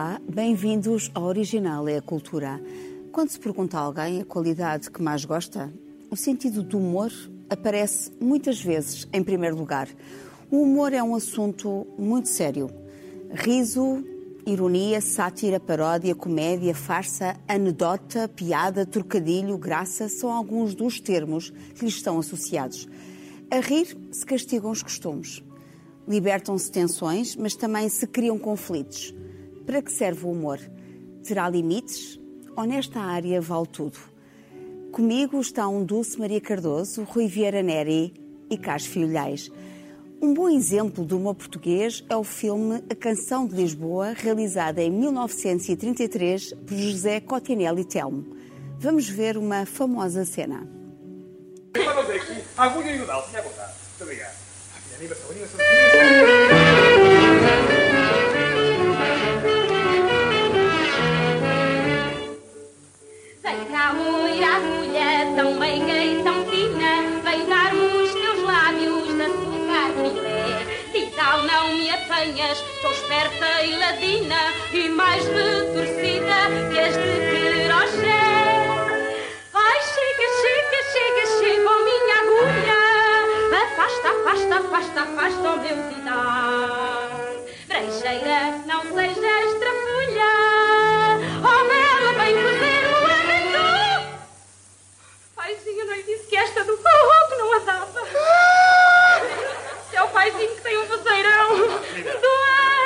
Olá, bem-vindos ao Original é a Cultura. Quando se pergunta a alguém a qualidade que mais gosta, o sentido do humor aparece muitas vezes em primeiro lugar. O humor é um assunto muito sério. Riso, ironia, sátira, paródia, comédia, farsa, anedota, piada, trocadilho, graça são alguns dos termos que lhes estão associados. A rir se castigam os costumes. Libertam-se tensões, mas também se criam conflitos. Para que serve o humor? Terá limites? Ou nesta área vale tudo? Comigo estão Dulce Maria Cardoso, Rui Vieira Neri e Carlos Filhais. Um bom exemplo do humor português é o filme A Canção de Lisboa, realizado em 1933 por José Cotinelli Telmo. Vamos ver uma famosa cena. Vamos aqui. Agulha e o Dal, tinha vontade. Muito obrigado. Animação, animação. Vem cá, mulher, agulha, tão meiga e tão fina, dar-me os teus lábios de açúcar filé. E tal não me apanhas, sou esperta e ladina, e mais retorcida que as de crochê. Ai, chega, chega, chega, chega, oh minha agulha, afasta, afasta, afasta, afasta o meu tidal. Brejeira, não sejas que esta do que não a dava. O paizinho que tem um vozeirão do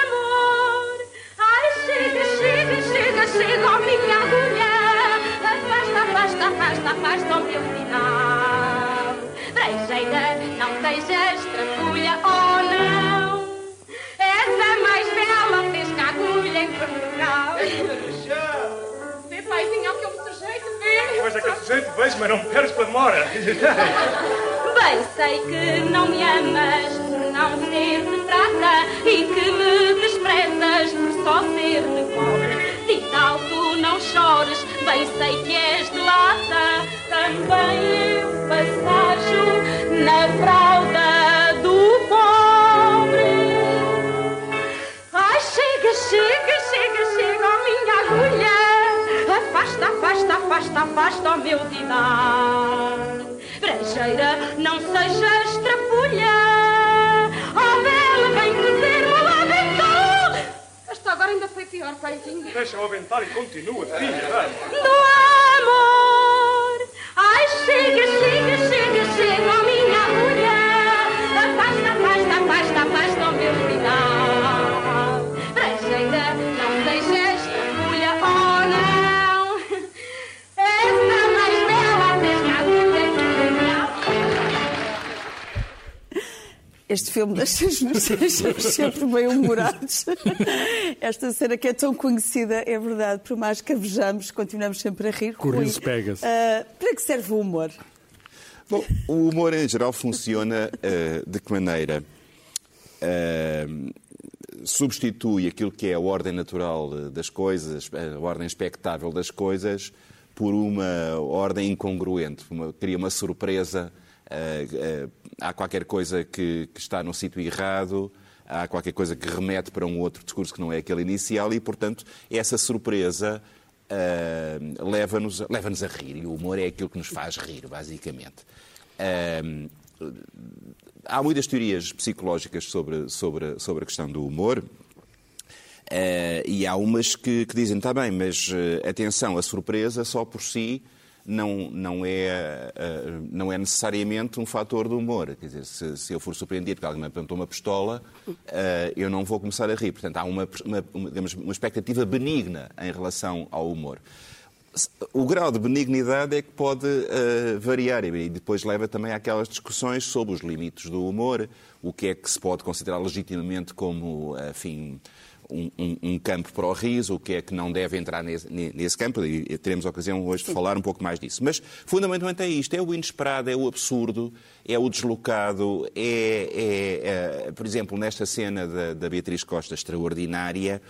amor. Ai, chega, chega, chega, chega, oh minha agulha. Afasta, afasta, afasta, afasta o meu final. Brejeira, não sejas trapulha, oh não. Essa mais bela fez que a agulha em Portugal. Paizinho, que eu me sujeito, vê. Pois é que eu sujeito vejo, mas não me perdes para demora. Bem sei que não me amas por não ser de prata e que me desprezas por só ser de cobre. Se tal tu não chores, bem sei que és de lata. Também eu passajo na fralda afasta, afasta, afasta o meu didar. Brejeira, não sejas trapulha. Oh, bela, vem fazer uma lamento. Esta agora ainda foi pior, paizinho. Deixa-o aventar e continua, filha. vai. Do amor. Ai, chega, chega, chega, chega, oh minha agulha. Afasta, afasta, afasta, afasta o meu final. Este filme deixa-nos deixa sempre bem humorados. Esta cena que é tão conhecida, é verdade, por mais que a vejamos, continuamos sempre a rir. Com o Rui, riso pega-se. ah, para que serve o humor? Bom, o humor em geral funciona eh, de que maneira? Eh, substitui aquilo que é a ordem natural das coisas, a ordem expectável das coisas, por uma ordem incongruente, uma- cria uma surpresa. eh, há qualquer coisa que, que está no sítio errado, há qualquer coisa que remete para um outro discurso que não é aquele inicial e, portanto, essa surpresa eh, leva-nos leva a rir. E o humor é aquilo que nos faz rir, basicamente. Eh, há muitas teorias psicológicas sobre, sobre, sobre a questão do humor. Eh, e há umas que, que dizem, está bem, mas atenção, a surpresa só por si não, não, é, eh, não é necessariamente um fator do humor. Quer dizer, se, se eu for surpreendido que alguém me apontou uma pistola, eh, eu não vou começar a rir. Portanto, há uma, uma, uma, digamos, uma expectativa benigna em relação ao humor. O grau de benignidade é que pode eh, variar e depois leva também àquelas discussões sobre os limites do humor, o que é que se pode considerar legitimamente como, enfim, um, um- um campo para o riso, o que é que não deve entrar nesse, nesse campo, e teremos a ocasião hoje de falar um pouco mais disso. Mas, fundamentalmente, é isto: é o inesperado, é o absurdo, é o deslocado, é, é, é, por exemplo, nesta cena da, da Beatriz Costa extraordinária,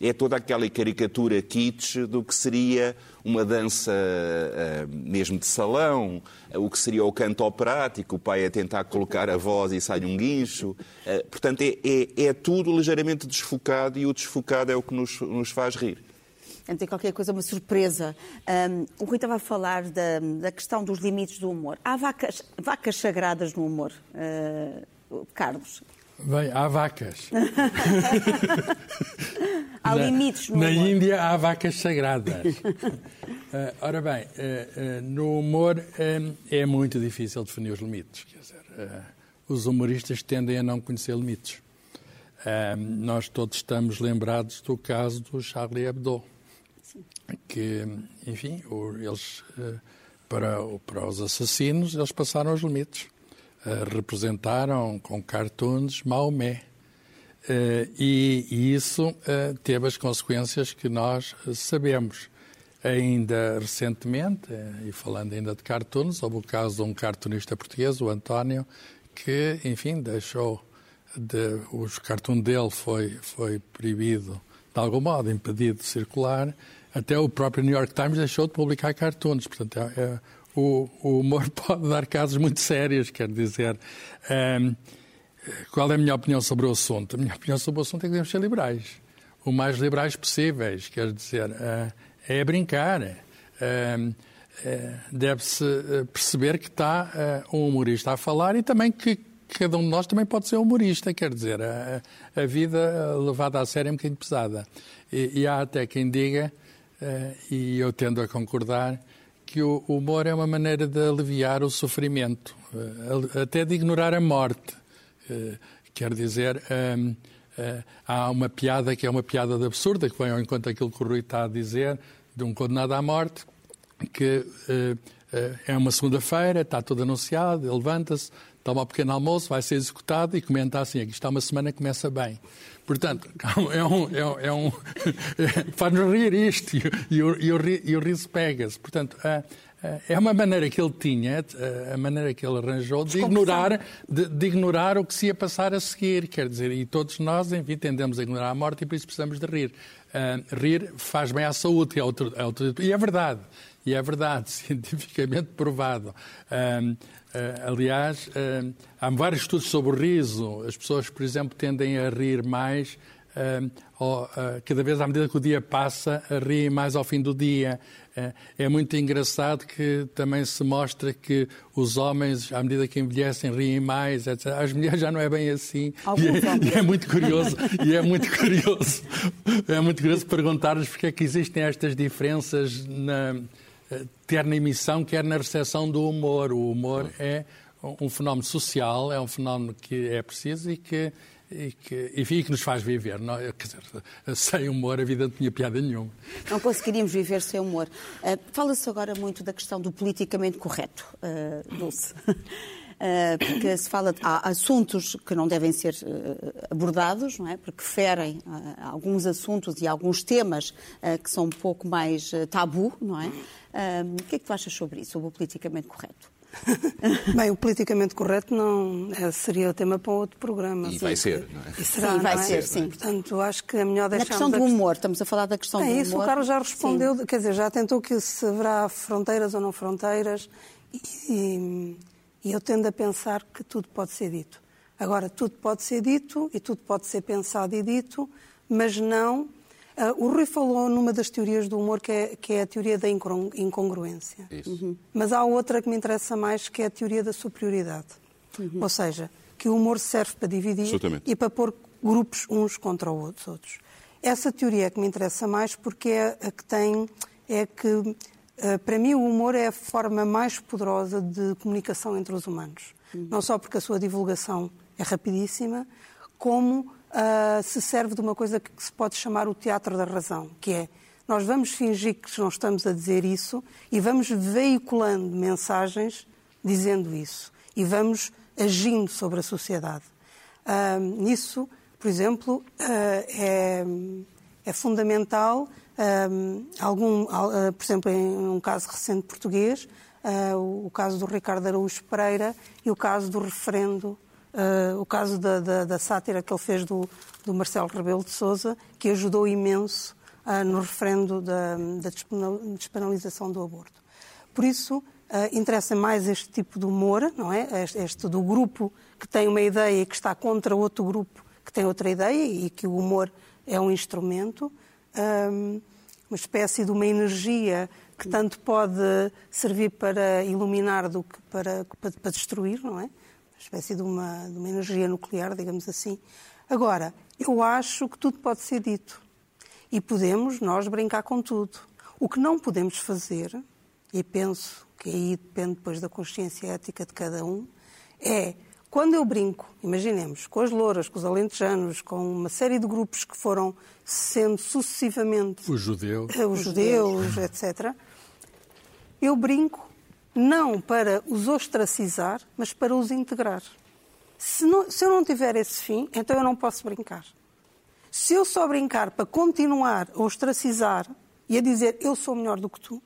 é toda aquela caricatura kitsch do que seria uma dança ah, mesmo de salão, o que seria o canto operático, o pai a tentar colocar a voz e sai um guincho. Ah, portanto, é, é- é tudo ligeiramente desfocado e o desfocado é o que nos, nos faz rir. Portanto, tem qualquer coisa, uma surpresa. Um, o Rui estava a falar da, da, questão dos limites do humor. Há vacas, vacas sagradas no humor, uh, Carlos? Bem, há vacas. há na, limites no na humor. Índia há vacas sagradas. uh, ora bem, uh, uh, no humor é muito difícil definir os limites. Quer dizer, os humoristas tendem a não conhecer limites. nós todos estamos lembrados do caso do Charlie Hebdo, que, enfim, eles, para, para os assassinos, eles passaram os limites representaram com cartoons Maomé. Uh, e, e, isso uh, teve as consequências que nós sabemos. Ainda recentemente, e falando ainda de cartoons, houve o caso de um cartunista português, o António, que, enfim, deixou de, os cartoon dele foi, foi proibido, de algum modo, impedido de circular. Até o próprio New York Times deixou de publicar cartoons. Portanto, é, é o, o humor pode dar casos muito sérios, quer dizer. Um, qual é a minha opinião sobre o assunto? A minha opinião sobre o assunto é que devemos ser liberais. O mais liberais possíveis, quer dizer, uh, é brincar. Uh, Deve-se perceber que está um humorista a falar e também que cada um de nós também pode ser humorista, quer dizer, a, a vida levada a sério é um bocadinho pesada. E, e há até quem diga, e eu tendo a concordar, que o humor é uma maneira de aliviar o sofrimento, eh, até de ignorar a morte. Eh, quer dizer, ehm, eh, há uma piada que é uma piada de absurda, que vem ao encontro daquilo que o Rui está a dizer, de um condenado à morte, que é uma segunda-feira, está tudo anunciado, ele levanta-se, toma um pequeno almoço, vai ser executado e comenta assim: aqui está uma semana que começa bem. Portanto, é um. É, é um Faz-nos rir isto e, o, e, o, e o riso pega-se. Portanto, é uma maneira que ele tinha, a maneira que ele arranjou, de ignorar, de, de, ignorar o que se ia passar a seguir. Quer dizer, e todos nós, enfim, tendemos a ignorar a morte e por isso precisamos de rir. Uh, rir faz bem à saúde, é outro, é outro, e é verdade. E é verdade, cientificamente provado. Aliás, há vários estudos sobre o riso. As pessoas, por exemplo, tendem a rir mais cada vez à medida que o dia passa, riem mais ao fim do dia. É muito engraçado que também se mostra que os homens, à medida que envelhecem, riem mais, etc. As mulheres já não é bem assim. E é, e é, muito curioso, e é muito curioso, é muito curioso perguntar-lhes porque é que existem estas diferenças na, quer na emissão, quer na recepção do humor. O humor é um fenómeno social, é um fenómeno que é preciso e que e que, enfim, que nos faz viver. Não, quer dizer, sem humor a vida não tinha piada nenhuma. Não conseguiríamos viver sem humor. Uh, Fala-se agora muito da questão do politicamente correto, uh, Dulce. Uh, porque se fala de, há assuntos que não devem ser uh, abordados, não é? Porque ferem uh, alguns assuntos e alguns temas que são um pouco mais tabu, não é? o que é que tu achas sobre isso, sobre o politicamente correto? Bem, o politicamente correto não é, seria o tema para outro programa. E sim, vai ser, não é? E será, sim, vai é? ser, sim. Portanto, acho que é melhor deixar... Na questão do humor, estamos a falar da questão é do humor. É isso, o Carlos já respondeu, sim. quer dizer, já tentou que se haverá fronteiras ou não fronteiras e, e, e eu tendo a pensar que tudo pode ser dito. Agora, tudo pode ser dito e tudo pode ser pensado e dito, mas não Uh, o Rui falou numa das teorias do humor, que é, que é a teoria da incongruência. Uhum. Mas há outra que me interessa mais, que é a teoria da superioridade. Uhum. Ou seja, que o humor serve para dividir e para pôr grupos uns contra os outros. Essa teoria é que me interessa mais porque é a que tem. É que, uh, para mim, o humor é a forma mais poderosa de comunicação entre os humanos. Uhum. Não só porque a sua divulgação é rapidíssima, como uh, se serve de uma coisa que se pode chamar o teatro da razão, que é nós vamos fingir que não estamos a dizer isso e vamos veiculando mensagens dizendo isso e vamos agindo sobre a sociedade. Uh, nisso, por exemplo, uh, é, é, fundamental, algum, por exemplo, em um caso recente português, o caso do Ricardo Araújo Pereira e o caso do referendo Uh, o caso da, da, da, sátira que ele fez do, do Marcelo Rebelo de Sousa, que ajudou imenso no referendo da, da, despenalização do aborto. Por isso, interessa mais este tipo de humor, não é? Este, este, do grupo que tem uma ideia e que está contra outro grupo que tem outra ideia e que o humor é um instrumento, um, uma espécie de uma energia que tanto pode servir para iluminar do que para, para, destruir, não é? Uma espécie de uma, de uma energia nuclear, digamos assim. Agora, eu acho que tudo pode ser dito. E podemos nós brincar com tudo. O que não podemos fazer, e penso que aí depende depois da consciência ética de cada um, é quando eu brinco, imaginemos, com as louras, com os alentejanos, com uma série de grupos que foram sendo sucessivamente. Os judeus. Eh, os judeus, etc. Eu brinco não para os ostracizar, mas para os integrar. Se, não, se eu não tiver esse fim, então eu não posso brincar. Se eu só brincar para continuar a ostracizar e a dizer eu sou melhor do que tu,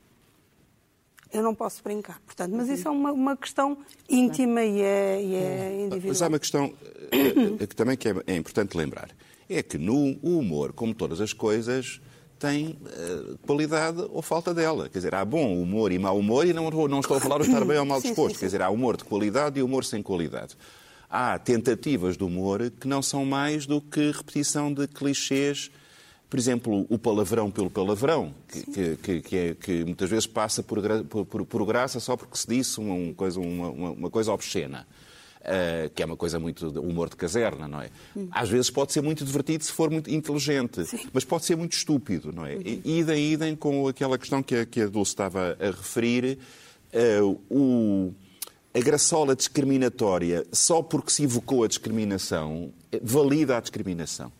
eu não posso brincar. Portanto, mas isso é uma, uma questão íntima e é, e é individual. Mas há uma questão uh, que também que é, é, importante lembrar. É que no humor, como todas as coisas, tem uh, qualidade ou falta dela. Quer dizer, há bom humor e mau humor e não, não estou a falar de estar bem ou mal disposto. Sim, sim. Quer dizer, há humor de qualidade e humor sem qualidade. Há tentativas de humor que não são mais do que repetição de clichês por exemplo, o palavrão pelo palavrão, que, que, que, é, que muitas vezes passa por, por, por, graça só porque se disse uma coisa, uma, uma coisa obscena. Uh, que é uma coisa muito humor de caserna, não é? Às vezes pode ser muito divertido se for muito inteligente, Sim. mas pode ser muito estúpido, não é? Uhum. Idem, idem com aquela questão que a, que a Dulce estava a referir, uh, o, a graçola discriminatória, só porque se evocou a discriminação, valida a discriminação.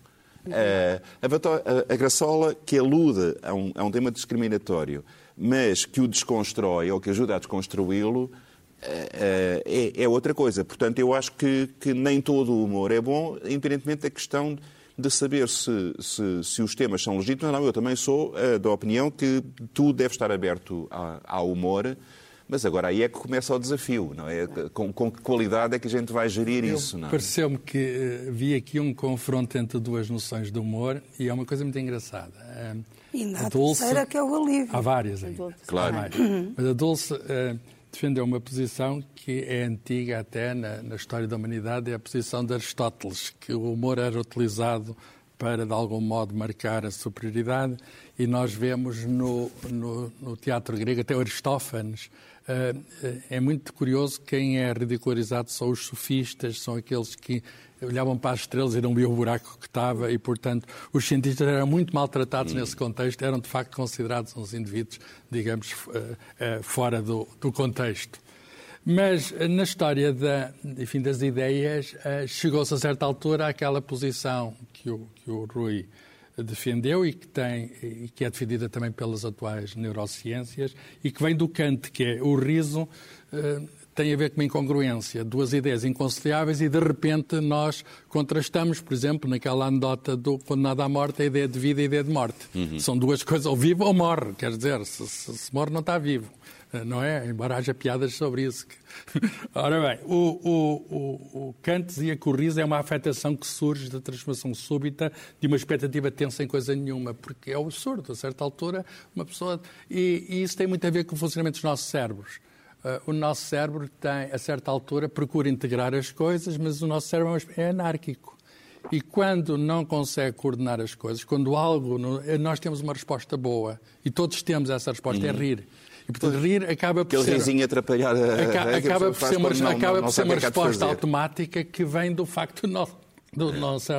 Uh, a, a, graçola que alude a um, a um tema discriminatório, mas que o desconstrói ou que ajuda a desconstruí-lo, uh, é, é, outra coisa. Portanto, eu acho que, que, nem todo o humor é bom, independentemente da questão de saber se, se, se os temas são legítimos não. Eu também sou uh, da opinião que tudo deve estar aberto ao humor mas agora aí é que começa o desafio, não é? Com, com que qualidade é que a gente vai gerir Eu, isso? É? Pareceu-me que uh, vi aqui um confronto entre duas noções de humor e é uma coisa muito engraçada. Uh, e na Dulce, terceira que é o alívio. Há várias aí. Claro. Mas a Dulce uh, defendeu uma posição que é antiga até na, na história da humanidade, é a posição de Aristóteles, que o humor era utilizado para, de algum modo, marcar a superioridade. E nós vemos no, no, no teatro grego, até Aristófanes, uh, é muito curioso quem é ridicularizado são os sofistas, são aqueles que olhavam para as estrelas e não viam o buraco que estava e, portanto, os cientistas eram muito maltratados nesse contexto, eram, de facto, considerados uns indivíduos, digamos, uh, fora do, do contexto. Mas na história da, enfim, das ideias, chegou-se a certa altura àquela posição que o, que o Rui defendeu e que, tem, e que é defendida também pelas atuais neurociências e que vem do Kant, que é o riso tem a ver com uma incongruência, duas ideias inconciliáveis e de repente nós contrastamos, por exemplo, naquela anedota do condenado à morte, a ideia de vida e a ideia de morte. Uhum. São duas coisas, ou vive ou morre, quer dizer, se, se, se morre não está vivo. Eh, não é? Embora haja piadas sobre isso. Ora bem, o, o, o, o Kant dizia que o riso é uma afetação que surge da transformação súbita de uma expectativa tensa em coisa nenhuma, porque é absurdo, a certa altura, uma pessoa. E, e isso tem muito a ver com o funcionamento dos nossos cérebros. Uh, o nosso cérebro tem, a certa altura, procura integrar as coisas, mas o nosso cérebro é anárquico. E quando não consegue coordenar as coisas, quando algo. Nós temos uma resposta boa e todos temos essa resposta, é uhum. é rir. E, portanto, rir acaba por Aquele ser... risinho atrapalhado. Acaba, acaba por ser uma, não, acaba não, por ser uma resposta automática que vem do facto de nós... Do nosso,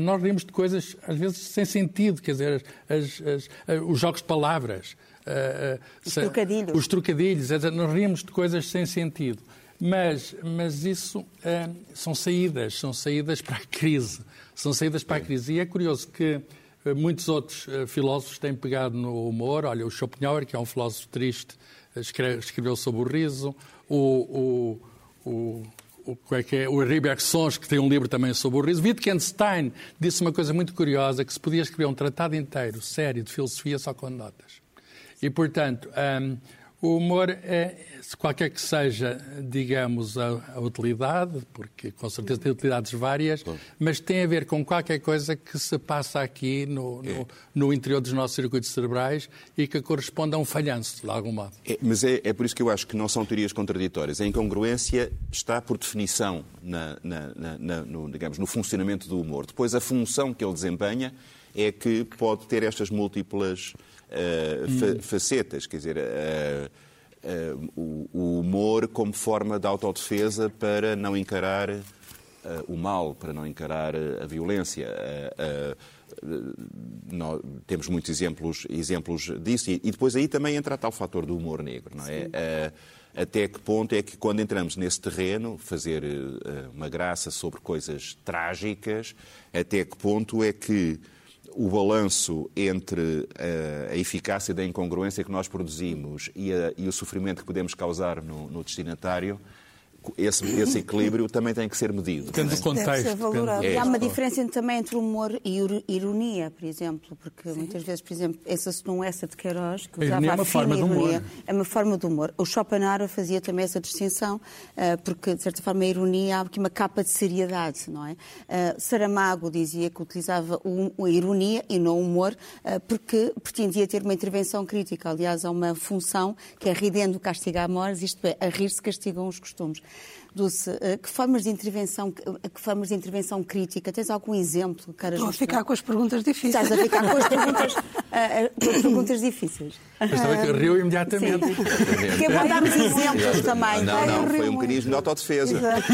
nós rimos de coisas, às vezes, sem sentido, quer dizer, as, as, os jogos de palavras. Os trocadilhos. Os trocadilhos, nós rimos de coisas sem sentido. Mas, mas isso são saídas, são saídas para a crise. São saídas para a crise. E é curioso que muitos outros uh, filósofos têm pegado no humor. Olha, o Schopenhauer, que é um filósofo triste, escreve, escreveu sobre o riso. O, o, o, o, é que é? o Sons, que tem um livro também sobre o riso. Wittgenstein disse uma coisa muito curiosa, que se podia escrever um tratado inteiro, sério, de filosofia, só com notas. E, portanto, um, o humor, é, qualquer que seja, digamos, a, a, utilidade, porque com certeza tem utilidades várias, mas tem a ver com qualquer coisa que se passa aqui no, no, é. no interior dos nossos circuitos cerebrais e que corresponde a um falhanço, de algum modo. É, mas é, é, por isso que eu acho que não são teorias contraditórias. A incongruência está, por definição, na, na, na, no, digamos, no funcionamento do humor. Depois, a função que ele desempenha é que pode ter estas múltiplas fa facetas, quer dizer, uh, uh, o, humor como forma de autodefesa para não encarar o mal, para não encarar a violência. Nós temos muitos exemplos, exemplos disso, e, e, depois aí também entra tal fator do humor negro, não é? até que ponto é que, quando entramos nesse terreno, fazer uma graça sobre coisas trágicas, até que ponto é que o balanço entre a, a, eficácia da incongruência que nós produzimos e, a, e o sofrimento que podemos causar no, no destinatário esse, esse, equilíbrio também tem que ser medido. Depende do contexto. Depende. É. Há uma diferença também entre humor e ironia, por exemplo, porque Sim. muitas vezes, por exemplo, essa num essa de Queiroz, que usava a, é uma forma ironia, é uma forma de humor. O Schopenhauer fazia também essa distinção, eh, porque, de certa forma, a ironia há aqui uma capa de seriedade, não é? Eh, Saramago dizia que utilizava a ironia e não o humor, eh, porque pretendia ter uma intervenção crítica. Aliás, há uma função que é ridendo castiga amores, isto é, a rir-se castigam os costumes. Dulce, eh, que formas de intervenção, eh, que formas de intervenção crítica? Tens algum exemplo? Caras Estou a ficar com as perguntas difíceis. Estás a ficar com as perguntas, uh, com as perguntas difíceis. Mas também que riu imediatamente. Porque é bom darmos exemplos também. Não, não, foi um mecanismo de autodefesa. Exato.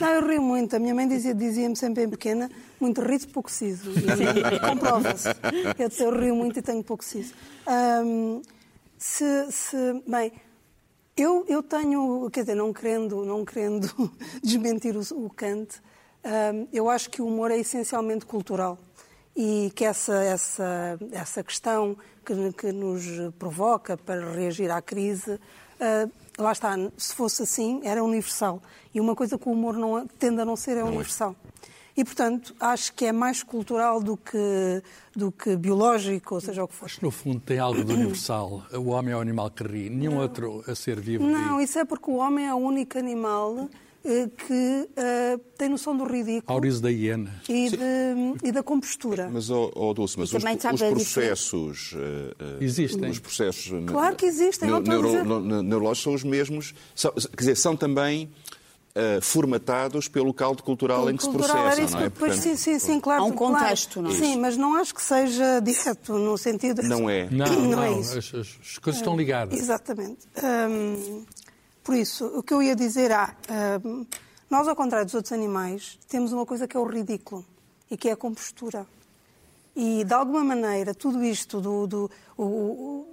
Não, eu rio muito. A minha mãe dizia-me dizia sempre em pequena, muito riso, pouco siso. Comprova-se. Eu, eu rio muito e tenho pouco siso. Um, se, se, bem, eu, eu tenho, quer dizer, não querendo, não querendo desmentir o, o Kant, um, eu acho que o humor é essencialmente cultural e que essa, essa, essa questão que, que nos provoca para reagir à crise, uh, lá está, se fosse assim, era universal. E uma coisa que o humor não, tende a não ser é, é. universal. E, portanto, acho que é mais cultural do que, do que biológico, ou seja o que for. Acho que, no fundo, tem algo de universal. O homem é o animal que ri, nenhum não. outro a ser vivo Não, ri. isso é porque o homem é o único animal eh, que uh, tem noção do ridículo. Auriso da hiena. E, de, e da compostura. Mas, oh, oh Dulce, mas os, os, processos... Uh, Existem. Os processos... Claro que existem. Neuro, neurológicos são os mesmos. São, quer dizer, são também Uh, formatados pelo caldo cultural em que se processam, não é? Portanto, sim, sim, sim, claro. Há um contexto, claro. não é? Sim, mas não acho que seja direto, no sentido... Não é. Não, não, não é isso. As, as, coisas estão ligadas. Exatamente. Um, por isso, o que eu ia dizer é, um, nós, ao contrário dos outros animais, temos uma coisa que é o ridículo e que é a compostura. E, de alguma maneira, tudo isto do, do o, o,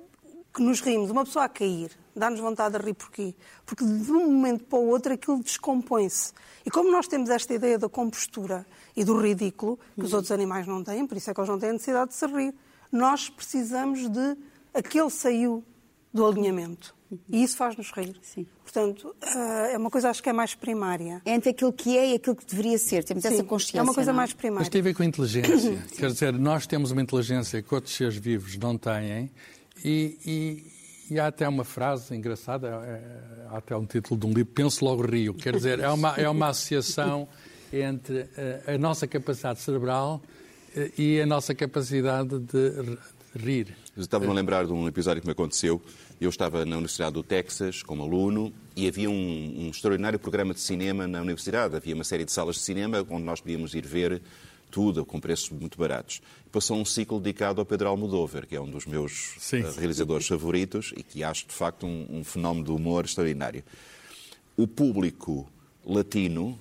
que nos rimos, uma pessoa a cair, dá-nos vontade de rir porquê? Porque de um momento para o outro aquilo descompõe-se. E como nós temos esta ideia da compostura e do ridículo, que os outros animais não têm, por isso é que eles não têm necessidade de se rir, nós precisamos de aquele saiu do alinhamento. E isso faz-nos rir. Sim. Portanto, eh, é uma coisa acho que é mais primária. É entre aquilo que é e aquilo que deveria ser. Temos Sim, essa consciência. É uma coisa não? É? mais primária. Mas tem a ver com a inteligência. Quer dizer, nós temos uma inteligência que outros seres vivos não têm e, e, há até uma frase engraçada, é, há até um título de um livro, Penso Logo Rio. Quer dizer, é uma, é uma associação entre a, a nossa capacidade cerebral eh, e a nossa capacidade de rir. Estava-me a lembrar de um episódio que me aconteceu. Eu estava na Universidade do Texas como aluno e havia um, um, extraordinário programa de cinema na universidade. Havia uma série de salas de cinema onde nós podíamos ir ver tudo com preços muito baratos. Passou um ciclo dedicado ao Pedro Almodóvar, que é um dos meus Sim. Eh, realizadores favoritos e que acho de facto um, um fenómeno de humor extraordinário. O público latino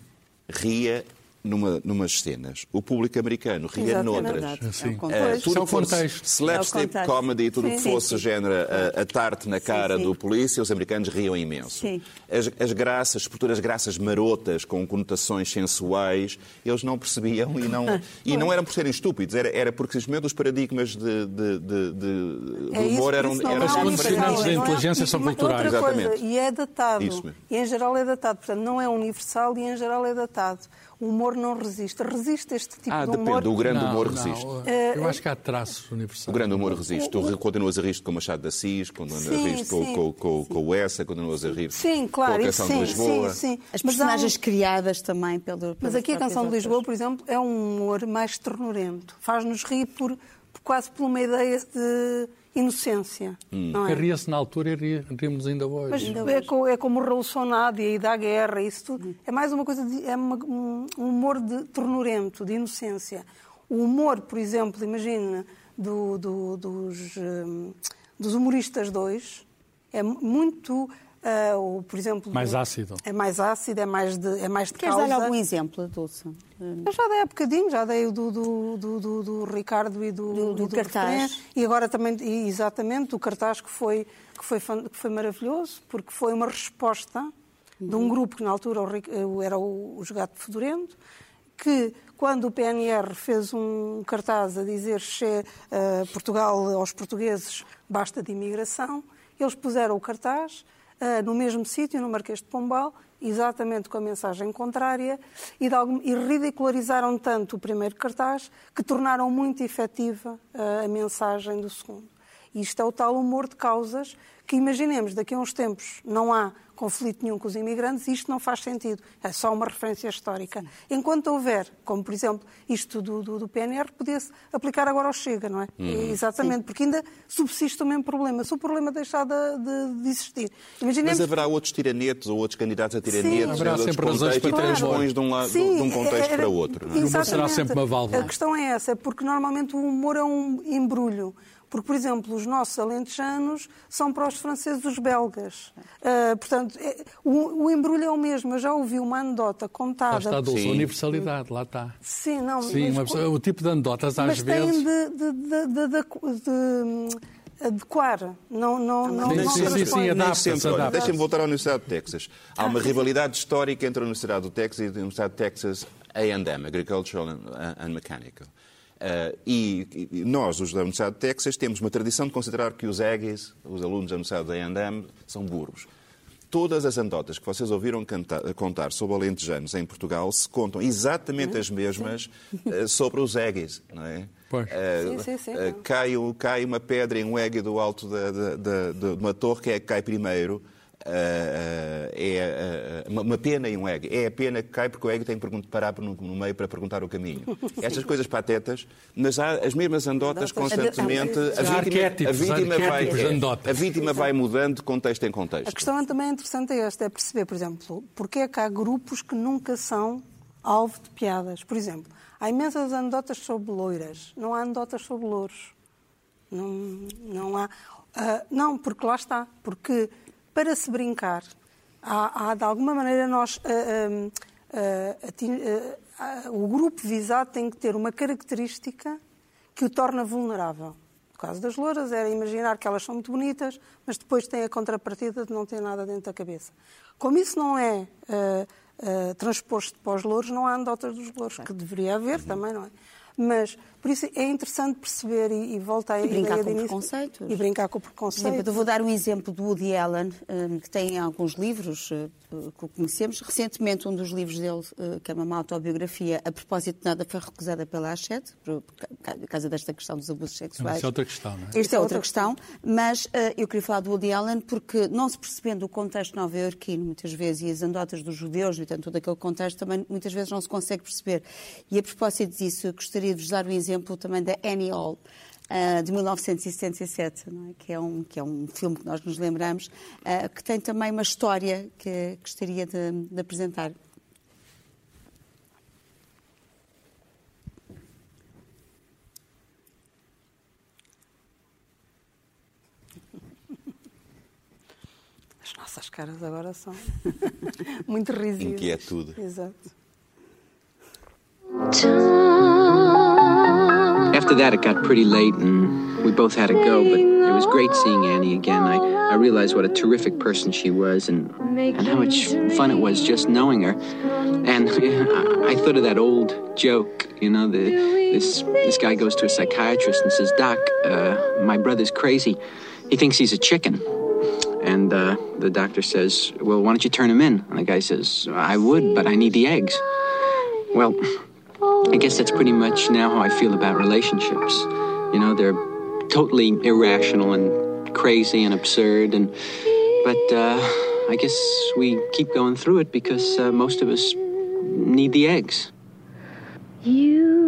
ria numa, numas cenas. O público americano ria noutras. Sim. É uh, tudo que fosse slapstick é comedy, tudo que fosse sim, género a, a, tarte na cara do polícia, os americanos riam imenso. As, as graças, sobretudo as graças marotas, com conotações sensuais, eles não percebiam e não, e não eram por serem estúpidos, era, era porque simplesmente os paradigmas de, de, de, de é humor eram, eram Os condicionantes da inteligência são culturais. Exatamente. e é datado. E em geral é datado. Portanto, não é universal e em geral é datado o humor não resiste. Resiste este tipo ah, de humor? Ah, depende. O grande não, humor resiste. Não. Eu acho que há traços universais. O grande humor resiste. Tu continuas a rir com o Machado de Assis, continuas a rir com, com, com, com, o Essa, continuas a rir sim, claro, com a Canção sim, de Lisboa. Sim, sim. As personagens um... criadas também pelo... Mas aqui a Canção de Lisboa, por exemplo, é um humor mais ternurento. Faz-nos rir por, por, quase por uma ideia de inocência. Hum. Não é? Ria-se na altura e rimos ainda hoje. Mas ainda é, hoje. é como o Revolucionário e da guerra, isso tudo. É mais uma coisa, de, é uma, um humor de ternurento, de inocência. O humor, por exemplo, imagina, do, do, dos, um, dos humoristas dois, é muito Uh, ou, por exemplo, mais ácido. É mais ácido, é mais de, é mais de Queres causa. dar algum exemplo, Dulce? Eu já dei há bocadinho, já dei o do, do, do, do Ricardo e do, do, do, e do cartaz. E agora também, e exatamente, o cartaz que foi, que, foi, que foi maravilhoso, porque foi uma resposta uhum. de um grupo que na altura era o, o Jogato Fedorento, que quando o PNR fez um cartaz a dizer que uh, Portugal aos portugueses basta de imigração, eles puseram o cartaz no mesmo sítio, no Marquês de Pombal, exatamente com a mensagem contrária, e, algum, e, ridicularizaram tanto o primeiro cartaz que tornaram muito efetiva uh, a mensagem do segundo. Isto é o tal humor de causas que, imaginemos, daqui a uns tempos não há conflito nenhum com os imigrantes, isto não faz sentido. É só uma referência histórica. Enquanto houver, como por exemplo isto do, do, do PNR, podia-se aplicar agora ao Chega, não é? Hum. Exatamente, Sim. porque ainda subsiste o mesmo problema. Se o problema deixar de, de, de existir. Imaginemos... Mas haverá outros tiranetos ou outros candidatos a tiranetos, haverá sempre razões para transpões de um, lado, Sim, de um contexto era, para outro. Não é? Exatamente. Será sempre uma válvula. A questão é essa, porque normalmente o humor é um embrulho. Porque, por exemplo, os nossos alentejanos são para os franceses os belgas. Uh, portanto, é, o, o, embrulho é o mesmo. Eu já ouvi uma anedota contada... Lá está a universalidade, lá está. Sim, não... Sim, mas, o tipo de anedotas às mas vezes... Mas de, de, de, de adequar, não não não Sim, não sim, sim, sim adapta Deixem-me voltar à Universidade de Texas. Há uma rivalidade histórica entre a Universidade do Texas e a Universidade de Texas A&M, Agricultural and Mechanical. Uh, e, e, nós, os da Universidade de Texas, temos uma tradição de considerar que os Aggies, os alunos da Universidade da A&M, são burros. Todas as anedotas que vocês ouviram cantar, contar sobre alentejanos em Portugal se contam exatamente as mesmas uh, sobre os Aggies, não é? Pois. Uh, sim, sim, sim, cai, cai, uma pedra em um Aggie do alto da, da, da, de uma torre, que é que cai primeiro Uh, é uh, uma pena e um egg. É a pena que cai porque o egg tem que parar no, no meio para perguntar o caminho. Estas coisas patetas, mas há as mesmas andotas constantemente. A vítima, a vítima, vai, a vítima vai mudando de contexto em contexto. A questão também interessante é esta, é perceber, por exemplo, porque é que há grupos que nunca são alvo de piadas. Por exemplo, há imensas anedotas sobre loiras, não há anedotas sobre louros. Não, não há. Uh, não, porque lá está. Porque para se brincar, há, há de alguma maneira nós. Uh, uh, o grupo visado tem que ter uma característica que o torna vulnerável. No caso das louras, era imaginar que elas são muito bonitas, mas depois tem a contrapartida de não ter nada dentro da cabeça. Como isso não é uh, transposto para os louros, não há anedotas dos louros, que deveria haver também, não é? Mas, por isso, é interessante perceber e, e volta a e brincar com preconceitos. E brincar com preconceito. Eu vou dar um exemplo do Woody Allen, que tem alguns livros eh, que conhecemos. Recentemente, um dos livros dele, eh, que é uma autobiografia, a propósito de nada, foi recusada pela Hachette, por causa desta questão dos abusos sexuais. Esta é outra questão, não é? Esta é outra questão, mas eh, eu queria falar do Woody Allen porque, não se percebendo o contexto nova-iorquino, muitas vezes, e as anedotas dos judeus, e tanto todo aquele contexto, também muitas vezes não se consegue perceber. E a propósito disso, eu gostaria gostaria de vos dar um exemplo também da Annie Hall. Uh, de 1977, é? que, é um, que é um filme que nós nos lembramos, uh, que tem também uma história que gostaria de, de apresentar. As nossas caras agora são muito risíveis. Inquietude. Exato. After that, it got pretty late, and we both had to go. But it was great seeing Annie again. I, I realized what a terrific person she was, and and how much fun it was just knowing her. And I, I thought of that old joke, you know, the this this guy goes to a psychiatrist and says, "Doc, uh, my brother's crazy. He thinks he's a chicken." And uh, the doctor says, Well, why don't you turn him in? And the guy says, I would, but I need the eggs. Well, I guess that's pretty much now how I feel about relationships. You know, they're totally irrational and crazy and absurd, and but uh, I guess we keep going through it because uh, most of us need the eggs. You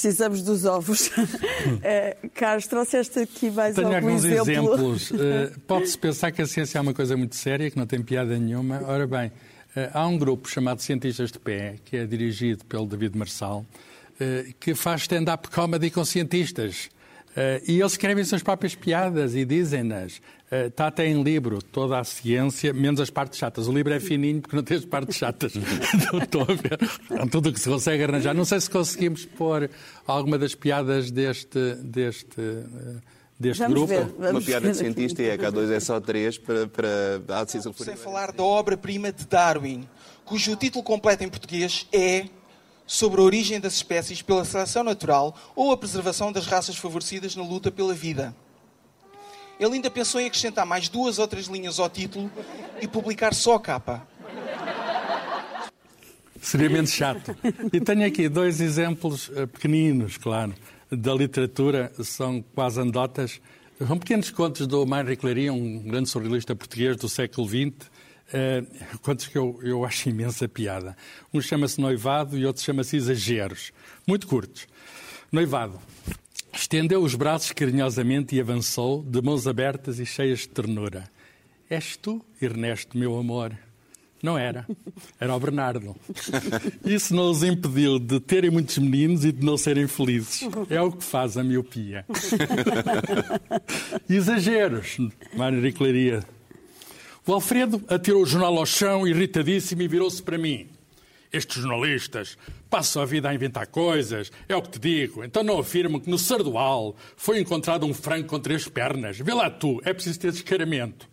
precisamos dos ovos. uh, Carlos, trouxeste aqui mais Tenho algum alguns exemplo? exemplos. Uh, Pode-se pensar que a ciência é uma coisa muito séria, que não tem piada nenhuma. Ora bem, uh, há um grupo chamado Cientistas de Pé, que é dirigido pelo David Marçal, que faz stand-up comedy com cientistas. Uh, e eles escrevem suas próprias piadas e dizem-nas. Está uh, até em livro, toda a ciência, menos as partes chatas. O livro é fininho porque não tem as partes chatas. Estou a ver. Então, tudo o que se consegue arranjar. Não sei se conseguimos pôr alguma das piadas deste, deste, uh, deste vamos grupo. Ver, Uma piada de cientista e a K2 é só três para, para a decisão Sem falar da obra-prima de Darwin, cujo título completo em português é sobre a origem das espécies pela seleção natural ou a preservação das raças favorecidas na luta pela vida. Ele ainda pensou em acrescentar mais duas ou três linhas ao título e publicar só a capa. Seria menos chato. E tenho aqui dois exemplos uh, pequeninos, claro, da literatura, são quase anedotas. São pequenos contos do Mário Claria, um grande surrealista português do século XX, uh, contos que eu, eu acho imensa piada. Um chama-se Noivado e outro chama-se Exageros. Muito curtos. Noivado. Estendeu os braços carinhosamente e avançou, de mãos abertas e cheias de ternura. És tu, Ernesto, meu amor? Não era. Era o Bernardo. Isso não os impediu de terem muitos meninos e de não serem felizes. É o que faz a miopia. Exageros, Mário Riclaria. O Alfredo atirou o jornal ao chão, irritadíssimo, e virou-se para mim. Estes jornalistas passam a vida a inventar coisas, é o que te digo. Então não afirmam que no Sardual foi encontrado um frango com três pernas. Vê lá tu, é preciso ter descaramento.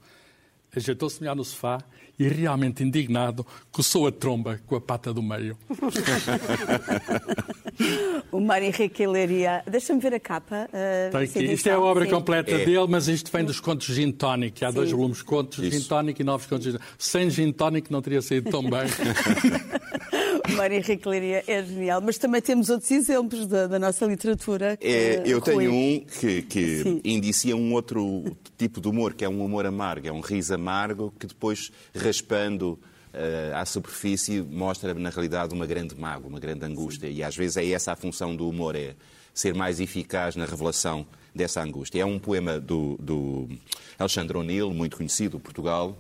Ajeitou-se melhor no sofá e, realmente indignado, coçou a tromba com a pata do meio. o Mário Henrique Leiria. Deixa-me ver a capa. Uh, aqui. Isto é a obra sim. completa é. dele, mas isto vem dos contos Gin Tonic. Há sim. dois volumes contos Isso. Gin Tonic e novos contos Gin Sem Gin Tonic não teria saído tão bem. o Mário Henrique Leiria é genial. Mas também temos outros exemplos da, da nossa literatura. É, eu tenho um que, que indicia um outro tipo de humor, que é um humor amargo. É um riso amargo que depois, raspando uh, à superfície, mostra na realidade uma grande mágoa, uma grande angústia. E às vezes é essa a função do humor, é ser mais eficaz na revelação dessa angústia. É um poema do, do Alexandre O'Neill, muito conhecido, Portugal,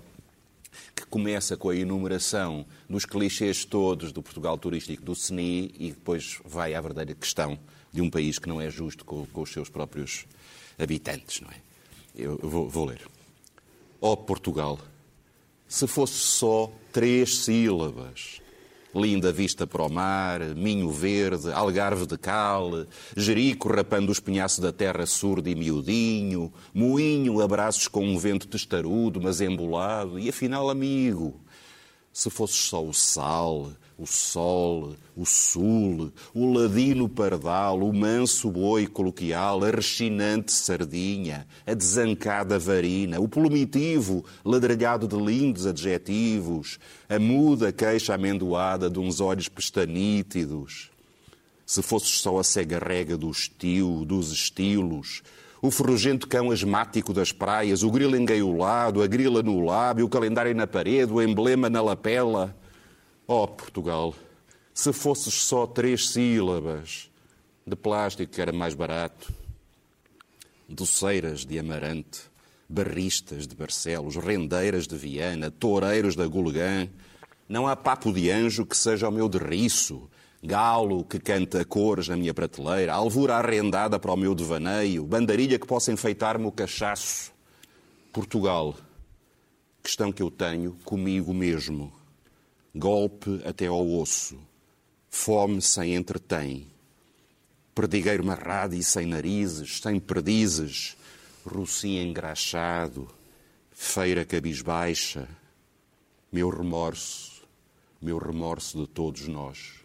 que começa com a enumeração dos clichês todos do Portugal turístico do CNI e depois vai à verdadeira questão de um país que não é justo com, com os seus próprios habitantes, não é? Eu vou, vou ler. Ó oh, Portugal, se fosse só três sílabas. Linda vista para o mar, Minho Verde, Algarve de Cal, Jerico rapando os penhaços da terra surdo e miudinho, Moinho, abraços com um vento testarudo, mas embolado, e afinal amigo. Se fosse só o sal, o sol, o sul, o ladino pardal, o manso boi coloquial, a rechinante sardinha, a desancada varina, o plumitivo ladrilhado de lindos adjetivos, a muda queixa amendoada de uns olhos pestanítidos. Se fosses só a cega rega do estilo, dos estilos, o ferrugento cão asmático das praias, o grilo engaiolado, a grila no lábio, o calendário na parede, o emblema na lapela. Oh, Portugal, se fosses só três sílabas de plástico que era mais barato, doceiras de Amarante, barristas de Barcelos, rendeiras de Viana, toureiros da Gulgã, não há papo de anjo que seja o meu derriço, galo que canta cores na minha prateleira, alvura arrendada para o meu devaneio, bandarilha que possa enfeitar-me o cachaço. Portugal, questão que eu tenho comigo mesmo. Golpe até ao osso, fome sem entretém, perdigueiro marrado e sem narizes, sem perdizes, rocinho engraxado, feira cabisbaixa, meu remorso, meu remorso de todos nós.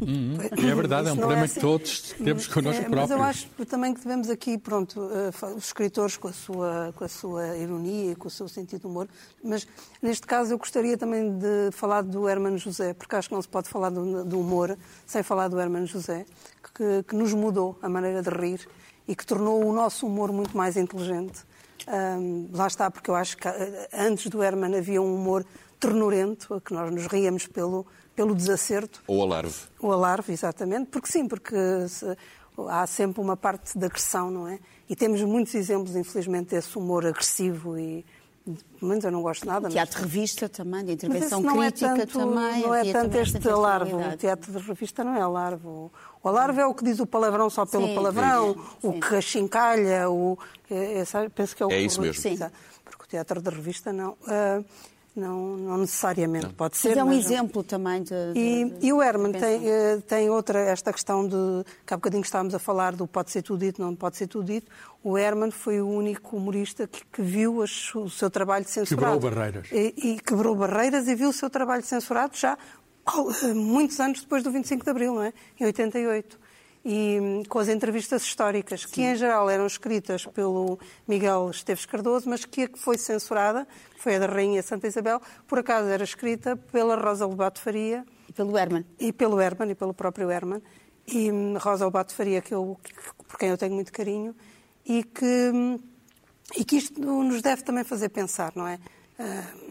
Uhum. É verdade, é um problema é assim. que todos temos connosco é, próprios. Mas eu acho também que devemos aqui, pronto, uh, os escritores com a, sua, com a sua ironia e com o seu sentido de humor, mas neste caso eu gostaria também de falar do Hermano José, porque acho que não se pode falar do, do humor sem falar do Hermano José, que, que, nos mudou a maneira de rir e que tornou o nosso humor muito mais inteligente. Um, lá está, porque eu acho que eh, antes do Herman havia um humor ternurento, que nós nos ríamos pelo, pelo desacerto. Ou alarve. O alarve, exatamente, porque sim, porque se, há sempre uma parte de agressão, não é? E temos muitos exemplos, infelizmente, desse humor agressivo e pelo menos eu não gosto nada. Teatro mas... de revista também, de intervenção não crítica é tanto, também. Não é tanto este alarve. O teatro de revista não é alarve. O alarve é o que diz o palavrão só pelo sim, palavrão, sim, o que achincalha, o... É, é, penso que é o É isso mesmo. Sim. Porque o teatro de revista não... Uh, não, não necessariamente não. pode ser. Mas é um mas exemplo não. também de. E, de, e o Herman tem, uh, tem outra, esta questão de. que há bocadinho estávamos a falar do pode ser tudo dito, não pode ser tudo dito. O Herman foi o único humorista que, que viu as, o seu trabalho censurado. Quebrou barreiras. E, e, quebrou barreiras e viu o seu trabalho censurado já oh, muitos anos depois do 25 de Abril, não é? Em 88 e hum, com as entrevistas históricas, que em geral eram escritas pelo Miguel Esteves Cardoso, mas que a que foi censurada, que foi a da Rainha Santa Isabel, por acaso era escrita pela Rosa Lobato Faria. E pelo Herman. E pelo Herman, e pelo próprio Herman. E hum, Rosa Lobato Faria, que eu, por quem eu tenho muito carinho, e que, hum, e que isto nos deve também fazer pensar, não é? Uh,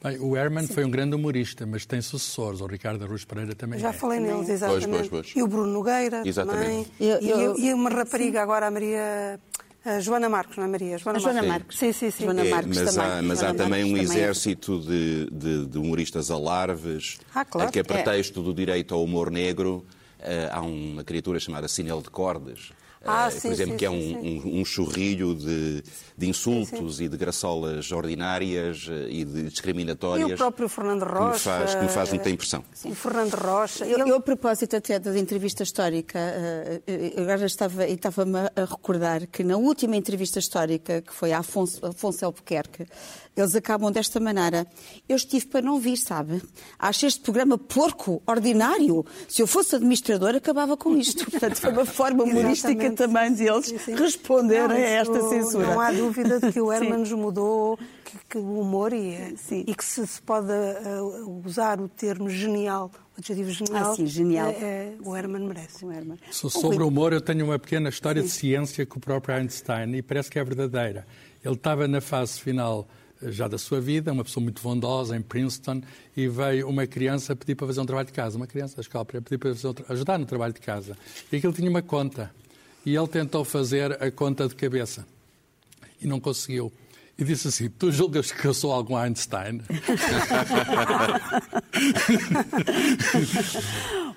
Bem, o Herman Sim. foi um grande humorista, mas tem sucessores. O Ricardo Aruz Pereira também Já é. falei neles, exatamente. Pois, pois, pois. E o Bruno Nogueira exatamente. também. Eu, eu... E, uma rapariga Sim. agora, a Maria... A Joana Marcos, não é Maria? Joana, a Joana Marcos. Sim, sim, sim. Joana é, Marcos mas também. há, mas Joana há também um Marcos exército de, de, de, humoristas alarves, ah, claro. que a pretexto é. do direito ao humor negro, uh, há uma criatura chamada Sinel de Cordes, ah, uh, sim, por exemplo, sim, que é sim, um, um, um, churrilho de, de insultos e de graçolas ordinárias uh, e de discriminatórias. E o próprio Fernando Rocha. Que me faz, que me faz muita impressão. O Fernando Rocha. Eu, eu, a propósito até da entrevista histórica, uh, agora estava, estava-me a recordar que na última entrevista histórica, que foi a Afonso, Afonso Albuquerque, eles acabam desta maneira. Eu estive para não vir, sabe? Acho este programa porco, ordinário. Se eu fosse administrador, acabava com isto. Portanto, foi uma forma humorística também deles sim, sim. responderem a esta censura. Não há dúvida de que o Herman nos mudou, que, que, o humor e, e que se, se pode uh, usar o termo genial o adjetivo genial, ah, sim, genial. É, é, o Herman merece. O Herman. Sobre o humor, eu tenho uma pequena história sim. de ciência com o próprio Einstein e parece que é verdadeira. Ele estava na fase final já da sua vida, uma pessoa muito bondosa em Princeton, e veio uma criança pedir para fazer um trabalho de casa, uma criança da escola, para pedir para fazer um ajudar no trabalho de casa. E aquilo tinha uma conta. E ele tentou fazer a conta de cabeça. E não conseguiu. E disse assim: Tu julgas que eu sou algum Einstein?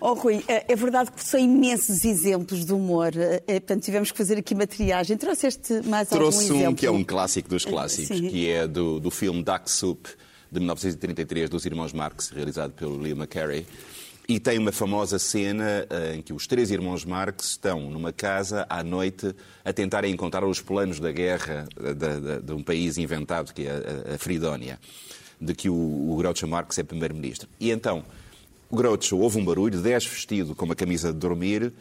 Oh, Rui, é, é verdade que são imensos exemplos de humor. É, é, portanto, tivemos que fazer aqui matriagem. Trouxeste mais Trouxe algum exemplo? um que é um clássico dos clássicos, Sim. que é do, do filme Duck Soup, de 1933, dos irmãos Marx, realizado pelo Liam McCarey. E tem uma famosa cena uh, em que os três irmãos Marx estão numa casa à noite a tentarem encontrar os planos da guerra de, de, de um país inventado, que é a, a Fridónia, de que o, o Groucho Marx é primeiro-ministro. E então o Groucho houve um barulho, 10 vestido com uma camisa de dormir,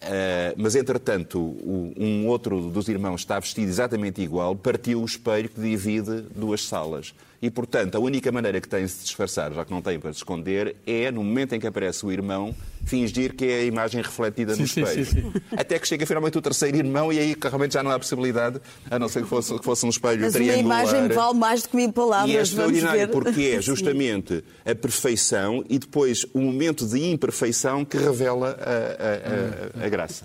Uh, mas, entretanto, o, um outro dos irmãos está vestido exatamente igual, partiu o espelho que divide duas salas. E, portanto, a única maneira que tem de se disfarçar, já que não tem para se esconder, é, no momento em que aparece o irmão, fingir que é a imagem refletida sim, no espelho. Sim, sim, Até que chega finalmente o terceiro irmão e aí realmente já não há possibilidade, a não ser que fosse, que fosse um espelho Mas triangular. Mas uma imagem vale mais do que mil palavras, E é extraordinário porque é justamente a perfeição e depois o momento de imperfeição que revela a, a, a, a graça.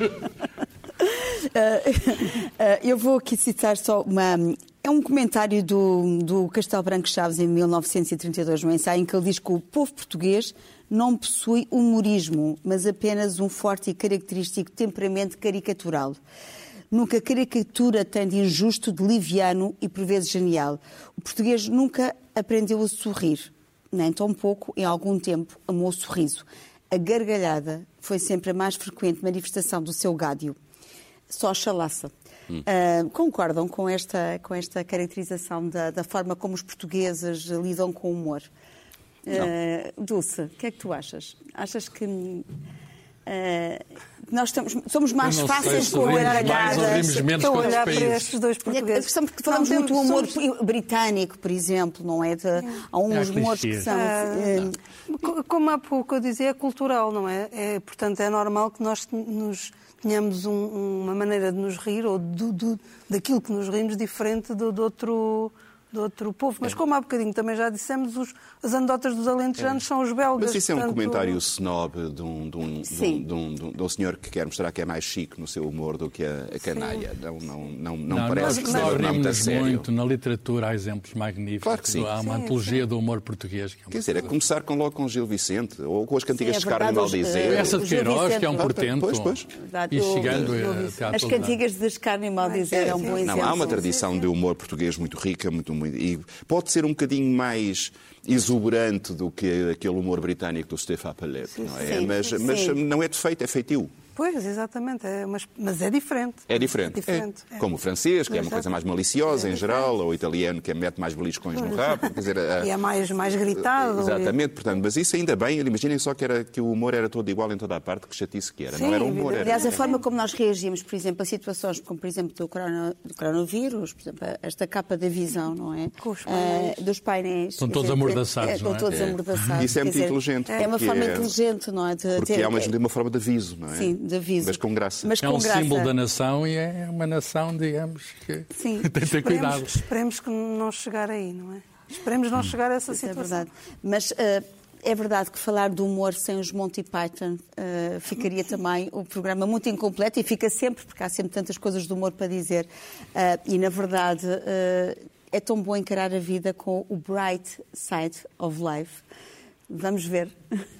eu vou aqui citar só uma. É um comentário do, do Castelo Branco Chaves em 1932, no ensaio, em que ele diz que o povo português não possui humorismo, mas apenas um forte e característico temperamento caricatural. Nunca caricatura tem de injusto, de liviano e por vezes genial. O português nunca aprendeu a sorrir, nem tão pouco, em algum tempo, amou o sorriso. A gargalhada foi sempre a mais frequente manifestação do seu gádio. Só chalaça. Hum. Uh, concordam com esta, com esta caracterização da, da forma como os portugueses lidam com o humor? Uh, Dulce, o que é que tu achas? Achas que uh, nós estamos, somos mais fáceis com a gargalhada? Estou a olhar para estes dois portugueses. É porque falamos muito do humor somos... britânico, por exemplo, não é? De, há uns humores que são... Uh, como há pouco eu dizia, é cultural, não é? é portanto, é normal que nós nos tenhamos um, uma maneira de nos rir ou do, do, daquilo que nos rimos diferente do, do outro de outro povo. Mas é. como há bocadinho também já dissemos, os, as anedotas dos alentejanos é. são os belgas. Mas isso é um portanto... comentário snob de um, de, um, de, um, de, um, de um, senhor que quer mostrar que é mais chique no seu humor do que a, a canalha. Não, não, não, não, não, parece que nós rimos muito, sério. muito na literatura, há exemplos magníficos. Claro que sim. Há uma sim, antologia sim. do humor português. Que é Quer dizer, é começar com, logo com Gil Vicente, ou com as cantigas sim, é de Carmen Maldizer. Essa de Queiroz, que é um portento. Pois, pois. E chegando a As cantigas de Carmen Maldizer é um bom exemplo. Não, há uma tradição de humor português muito rica, muito, muito, e pode ser um bocadinho mais exuberante do que aquele humor britânico do Stefan Palette, não é? Sim, mas, sim. mas não é defeito, é feitio. Pois, exatamente, é, mas, mas, é diferente. É diferente. É diferente. É. Como o francês, que é uma coisa mais maliciosa é em geral, ou o italiano, que é mete mais beliscões no rabo. Quer dizer, a... E é mais, mais gritado. Exatamente, e... portanto, mas isso ainda bem, imaginem só que, era, que o humor era todo igual em toda a parte, que chatice que era. Sim, não era humor. Era... Aliás, a forma como nós reagimos, por exemplo, a situações como, por exemplo, do, corona, do coronavírus, por exemplo, esta capa da visão, não é? Com os painéis. Uh, dos painéis. Estão todos amordaçados, é, Estão todos amordaçados. Isso é muito inteligente. É uma forma inteligente, não é? De, porque é ao mesmo tempo uma forma de aviso, não é? Sim, de aviso. Mas com graça. Mas é um graça. símbolo da nação e é uma nação, digamos, que Sim. tem que ter cuidado. Esperemos que não chegar aí, não é? Esperemos não chegar a essa Isso situação. É verdade. Mas uh, é verdade que falar do humor sem os Monty Python uh, ficaria também o programa muito incompleto e fica sempre, porque há sempre tantas coisas do humor para dizer. Uh, e, na verdade, é tão bom encarar a vida com o bright side of life. Vamos ver.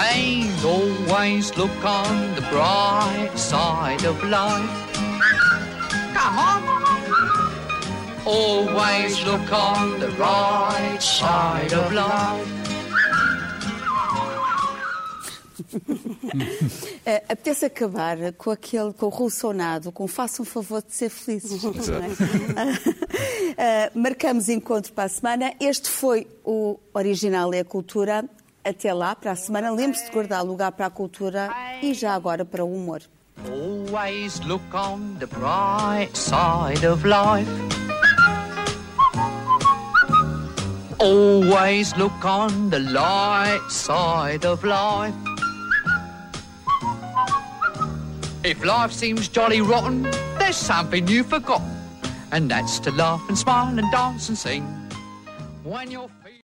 And always look on the bright side of life. Come on. Always look on the right side of life. uh, apetece acabar com aquele, com o rulsonado, com faça um favor de ser felizes. uh, marcamos encontro para a semana. Este foi o Original é a Cultura. Até lá, para a semana, lembre-se de guardar lugar para a cultura e já agora para o humor. Always look on the bright side of life. Always look on the light side of life. If life seems jolly rotten, there's something you've forgotten, and that's to laugh and smile and dance and sing. When you're